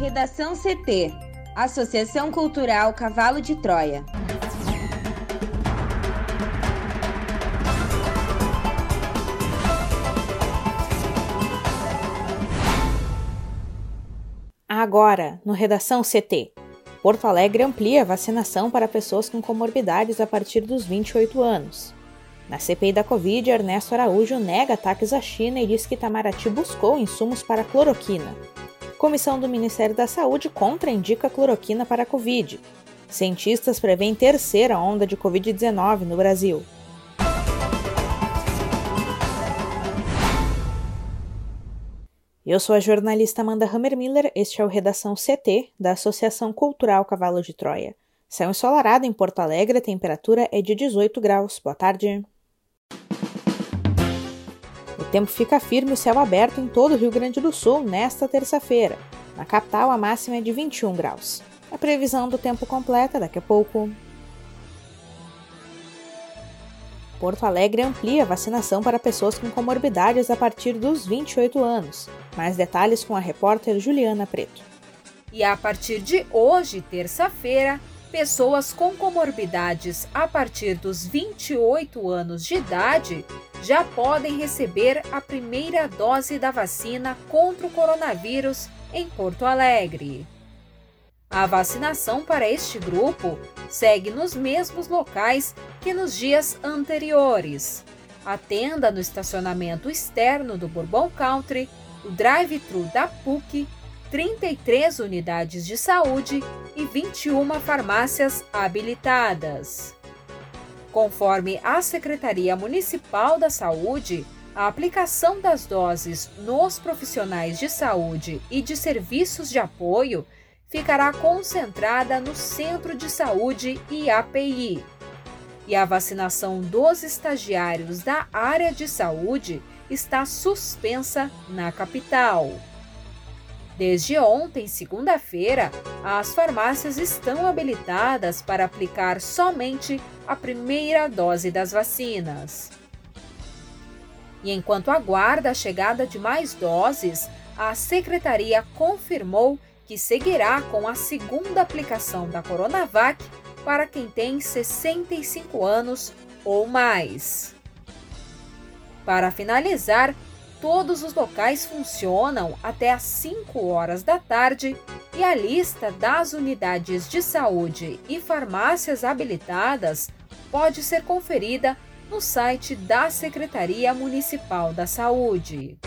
Redação CT Associação Cultural Cavalo de Troia. Agora, no Redação CT. Porto Alegre amplia a vacinação para pessoas com comorbidades a partir dos 28 anos. Na CPI da Covid, Ernesto Araújo nega ataques à China e diz que Itamaraty buscou insumos para cloroquina. Comissão do Ministério da Saúde contraindica cloroquina para a Covid. Cientistas prevêem terceira onda de Covid-19 no Brasil. Eu sou a jornalista Amanda Hammermiller, este é o Redação CT da Associação Cultural Cavalo de Troia. Céu ensolarado em Porto Alegre, a temperatura é de 18 graus. Boa tarde. Tempo fica firme e o céu aberto em todo o Rio Grande do Sul nesta terça-feira. Na capital, a máxima é de 21 graus. A previsão do tempo completa daqui a pouco. Porto Alegre amplia a vacinação para pessoas com comorbidades a partir dos 28 anos. Mais detalhes com a repórter Juliana Preto. E a partir de hoje, terça-feira, pessoas com comorbidades a partir dos 28 anos de idade já podem receber a primeira dose da vacina contra o coronavírus em Porto Alegre. A vacinação para este grupo segue nos mesmos locais que nos dias anteriores. A tenda no estacionamento externo do Bourbon Country, o drive-thru da PUC, 33 unidades de saúde e 21 farmácias habilitadas. Conforme a Secretaria Municipal da Saúde, a aplicação das doses nos profissionais de saúde e de serviços de apoio ficará concentrada no Centro de Saúde e API. E a vacinação dos estagiários da área de saúde está suspensa na capital. Desde ontem, segunda-feira, as farmácias estão habilitadas para aplicar somente a primeira dose das vacinas. E enquanto aguarda a chegada de mais doses, a secretaria confirmou que seguirá com a segunda aplicação da Coronavac para quem tem 65 anos ou mais. Para finalizar, todos os locais funcionam até às 5 horas da tarde e a lista das unidades de saúde e farmácias habilitadas pode ser conferida no site da Secretaria Municipal da Saúde.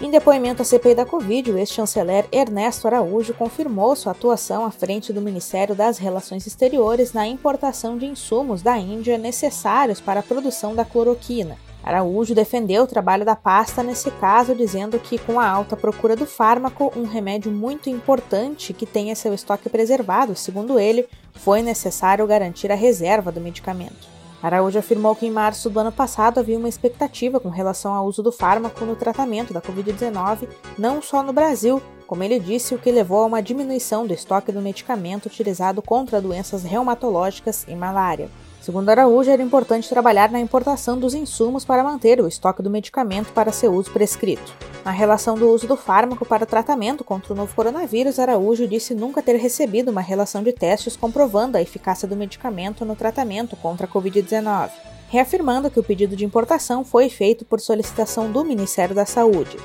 Em depoimento à CPI da Covid, o ex-chanceler Ernesto Araújo confirmou sua atuação à frente do Ministério das Relações Exteriores na importação de insumos da Índia necessários para a produção da cloroquina. Araújo defendeu o trabalho da pasta nesse caso, dizendo que, com a alta procura do fármaco, um remédio muito importante que tenha seu estoque preservado, segundo ele, foi necessário garantir a reserva do medicamento. Araújo afirmou que em março do ano passado havia uma expectativa com relação ao uso do fármaco no tratamento da Covid-19, não só no Brasil, como ele disse, o que levou a uma diminuição do estoque do medicamento utilizado contra doenças reumatológicas e malária. Segundo Araújo, era importante trabalhar na importação dos insumos para manter o estoque do medicamento para seu uso prescrito. Na relação do uso do fármaco para tratamento contra o novo coronavírus, Araújo disse nunca ter recebido uma relação de testes comprovando a eficácia do medicamento no tratamento contra a Covid-19, reafirmando que o pedido de importação foi feito por solicitação do Ministério da Saúde.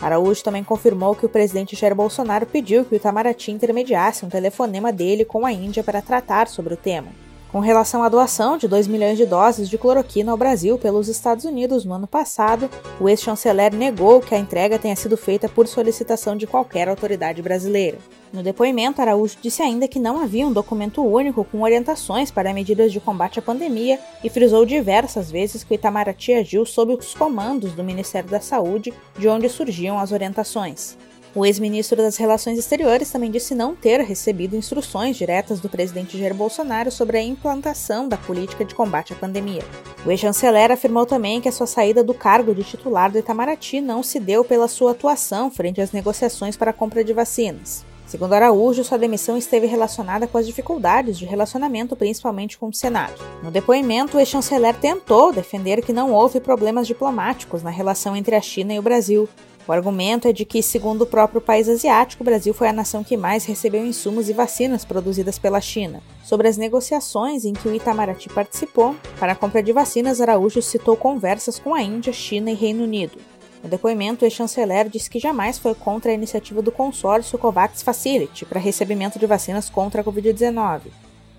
Araújo também confirmou que o presidente Jair Bolsonaro pediu que o Itamaraty intermediasse um telefonema dele com a Índia para tratar sobre o tema. Com relação à doação de 2 milhões de doses de cloroquina ao Brasil pelos Estados Unidos no ano passado, o ex-chanceler negou que a entrega tenha sido feita por solicitação de qualquer autoridade brasileira. No depoimento, Araújo disse ainda que não havia um documento único com orientações para medidas de combate à pandemia e frisou diversas vezes que o Itamaraty agiu sob os comandos do Ministério da Saúde, de onde surgiam as orientações. O ex-ministro das Relações Exteriores também disse não ter recebido instruções diretas do presidente Jair Bolsonaro sobre a implantação da política de combate à pandemia. O ex-chanceler afirmou também que a sua saída do cargo de titular do Itamaraty não se deu pela sua atuação frente às negociações para a compra de vacinas. Segundo Araújo, sua demissão esteve relacionada com as dificuldades de relacionamento, principalmente com o Senado. No depoimento, o ex-chanceler tentou defender que não houve problemas diplomáticos na relação entre a China e o Brasil. O argumento é de que, segundo o próprio país asiático, o Brasil foi a nação que mais recebeu insumos e vacinas produzidas pela China. Sobre as negociações em que o Itamaraty participou, para a compra de vacinas, Araújo citou conversas com a Índia, China e Reino Unido. No depoimento, o ex-chanceler disse que jamais foi contra a iniciativa do consórcio COVAX Facility para recebimento de vacinas contra a Covid-19.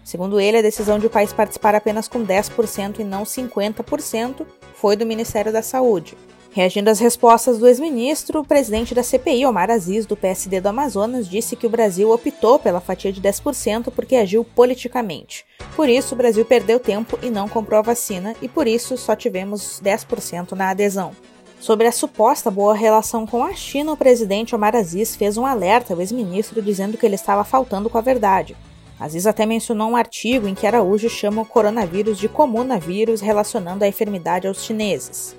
Segundo ele, a decisão de o país participar apenas com 10% e não 50% foi do Ministério da Saúde. Reagindo às respostas do ex-ministro, o presidente da CPI, Omar Aziz, do PSD do Amazonas, disse que o Brasil optou pela fatia de 10% porque agiu politicamente. Por isso, o Brasil perdeu tempo e não comprou a vacina, e por isso só tivemos 10% na adesão. Sobre a suposta boa relação com a China, o presidente Omar Aziz fez um alerta ao ex-ministro dizendo que ele estava faltando com a verdade. Aziz até mencionou um artigo em que Araújo chama o coronavírus de comunavírus, relacionando a enfermidade aos chineses.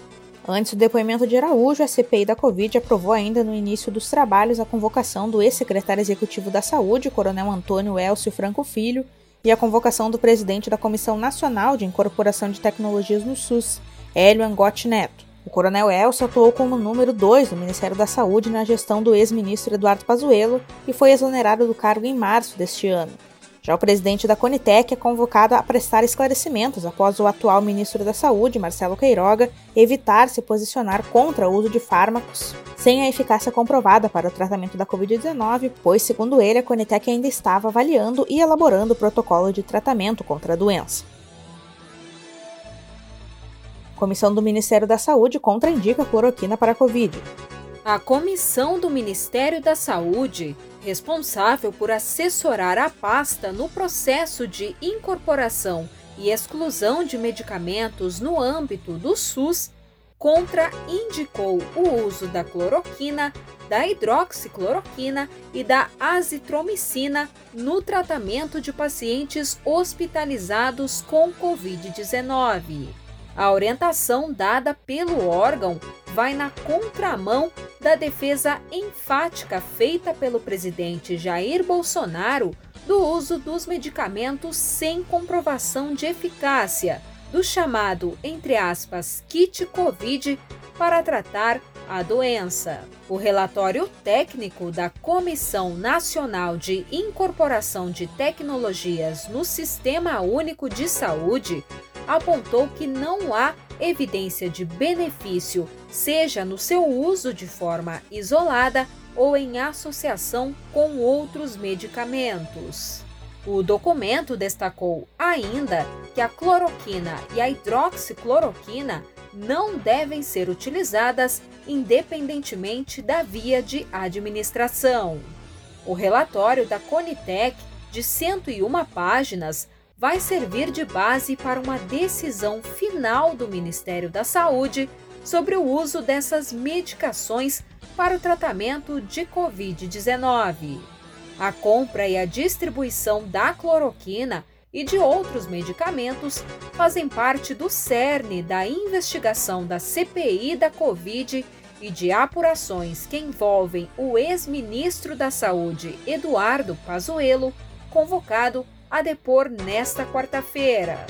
Antes do depoimento de Araújo, a CPI da Covid aprovou ainda no início dos trabalhos a convocação do ex-secretário executivo da Saúde, Coronel Antônio Elcio Franco Filho, e a convocação do presidente da Comissão Nacional de Incorporação de Tecnologias no SUS, Hélio Angotti Neto. O coronel Elcio atuou como número 2 do Ministério da Saúde na gestão do ex-ministro Eduardo Pazuello e foi exonerado do cargo em março deste ano. Já o presidente da Conitec é convocado a prestar esclarecimentos após o atual ministro da Saúde, Marcelo Queiroga, evitar se posicionar contra o uso de fármacos sem a eficácia comprovada para o tratamento da Covid-19, pois, segundo ele, a Conitec ainda estava avaliando e elaborando o protocolo de tratamento contra a doença. Comissão do Ministério da Saúde contraindica cloroquina para a Covid. A comissão do Ministério da Saúde responsável por assessorar a pasta no processo de incorporação e exclusão de medicamentos no âmbito do SUS, contraindicou o uso da cloroquina, da hidroxicloroquina e da azitromicina no tratamento de pacientes hospitalizados com Covid-19. A orientação dada pelo órgão vai na contramão da defesa enfática feita pelo presidente Jair Bolsonaro do uso dos medicamentos sem comprovação de eficácia, do chamado, entre aspas, kit Covid para tratar a doença. O relatório técnico da Comissão Nacional de Incorporação de Tecnologias no Sistema Único de Saúde apontou que não há evidência de benefício, seja no seu uso de forma isolada ou em associação com outros medicamentos. O documento destacou ainda que a cloroquina e a hidroxicloroquina não devem ser utilizadas independentemente da via de administração. O relatório da Conitec, de 101 páginas, vai servir de base para uma decisão final do Ministério da Saúde sobre o uso dessas medicações para o tratamento de Covid-19. A compra e a distribuição da cloroquina e de outros medicamentos fazem parte do cerne da investigação da CPI da Covid e de apurações que envolvem o ex-ministro da Saúde, Eduardo Pazuello, convocado a depor nesta quarta-feira.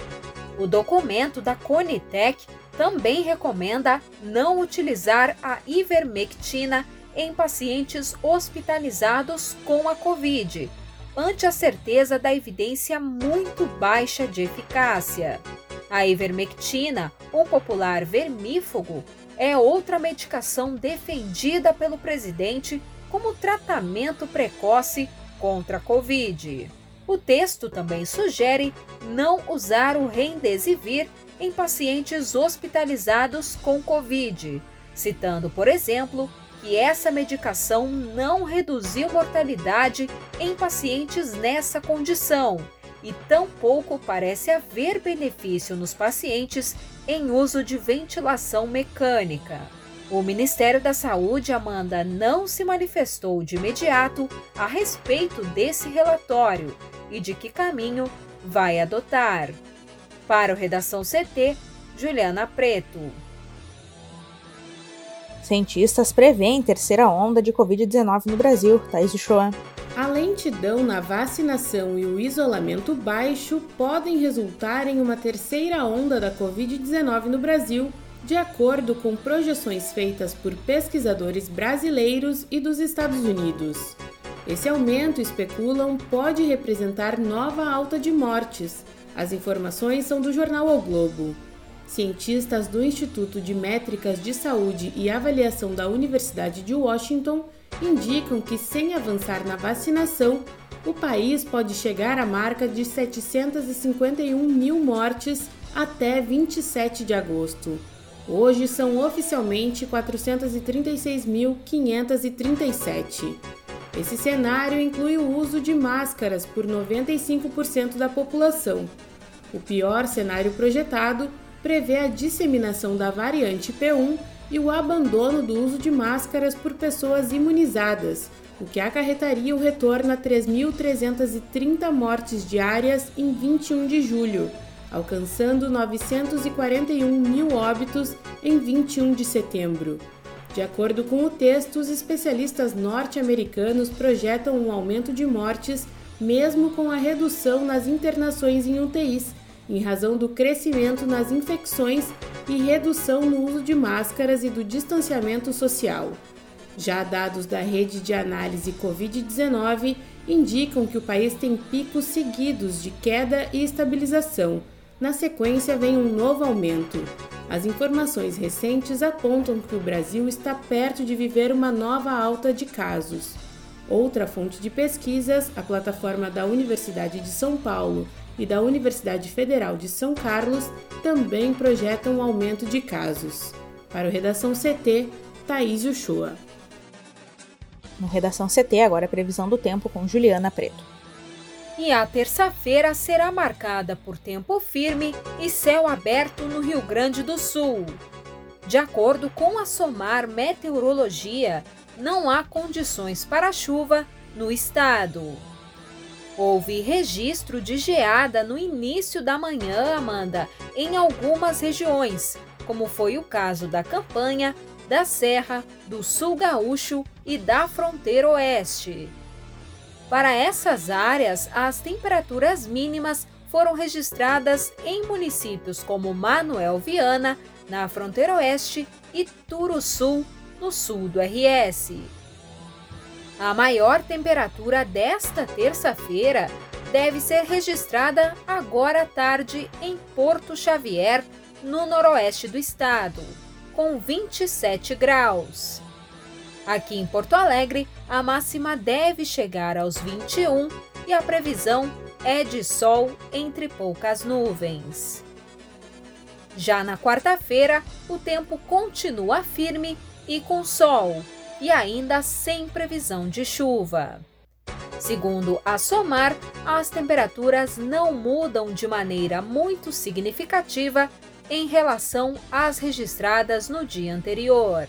O documento da Conitec também recomenda não utilizar a ivermectina em pacientes hospitalizados com a Covid, ante a certeza da evidência muito baixa de eficácia. A ivermectina, um popular vermífugo, é outra medicação defendida pelo presidente como tratamento precoce contra a Covid. O texto também sugere não usar o Remdesivir em pacientes hospitalizados com Covid, citando, por exemplo, que essa medicação não reduziu mortalidade em pacientes nessa condição e tampouco parece haver benefício nos pacientes em uso de ventilação mecânica. O Ministério da Saúde, Amanda, não se manifestou de imediato a respeito desse relatório e de que caminho vai adotar. Para o Redação CT, Juliana Preto. Cientistas prevêem terceira onda de Covid-19 no Brasil. Thaís Uchoa. A lentidão na vacinação e o isolamento baixo podem resultar em uma terceira onda da Covid-19 no Brasil, de acordo com projeções feitas por pesquisadores brasileiros e dos Estados Unidos. Esse aumento, especulam, pode representar nova alta de mortes. As informações são do jornal O Globo. Cientistas do Instituto de Métricas de Saúde e Avaliação da Universidade de Washington indicam que, sem avançar na vacinação, o país pode chegar à marca de 751 mil mortes até 27 de agosto. Hoje são oficialmente 436.537. Esse cenário inclui o uso de máscaras por 95% da população. O pior cenário projetado prevê a disseminação da variante P1 e o abandono do uso de máscaras por pessoas imunizadas, o que acarretaria o retorno a 3.330 mortes diárias em 21 de julho, alcançando 941 mil óbitos em 21 de setembro. De acordo com o texto, os especialistas norte-americanos projetam um aumento de mortes mesmo com a redução nas internações em UTIs em razão do crescimento nas infecções e redução no uso de máscaras e do distanciamento social. Já dados da rede de análise Covid-19 indicam que o país tem picos seguidos de queda e estabilização. Na sequência, vem um novo aumento. As informações recentes apontam que o Brasil está perto de viver uma nova alta de casos. Outra fonte de pesquisas, a plataforma da Universidade de São Paulo e da Universidade Federal de São Carlos também projetam um aumento de casos. Para o Redação CT, Thaís Uchoa. No Redação CT, agora a previsão do tempo com Juliana Preto. E a terça-feira será marcada por tempo firme e céu aberto no Rio Grande do Sul. De acordo com a SOMAR Meteorologia, não há condições para chuva no estado. Houve registro de geada no início da manhã, Amanda, em algumas regiões, como foi o caso da campanha, da Serra, do Sul Gaúcho e da Fronteira Oeste. Para essas áreas, as temperaturas mínimas foram registradas em municípios como Manuel Viana, na fronteira oeste, e Turuçu, no sul do RS. A maior temperatura desta terça-feira deve ser registrada agora à tarde em Porto Xavier, no noroeste do estado, com 27 graus. Aqui em Porto Alegre, a máxima deve chegar aos 21 e a previsão é de sol entre poucas nuvens. Já na quarta-feira, o tempo continua firme e com sol, e ainda sem previsão de chuva. Segundo a SOMAR, as temperaturas não mudam de maneira muito significativa em relação às registradas no dia anterior.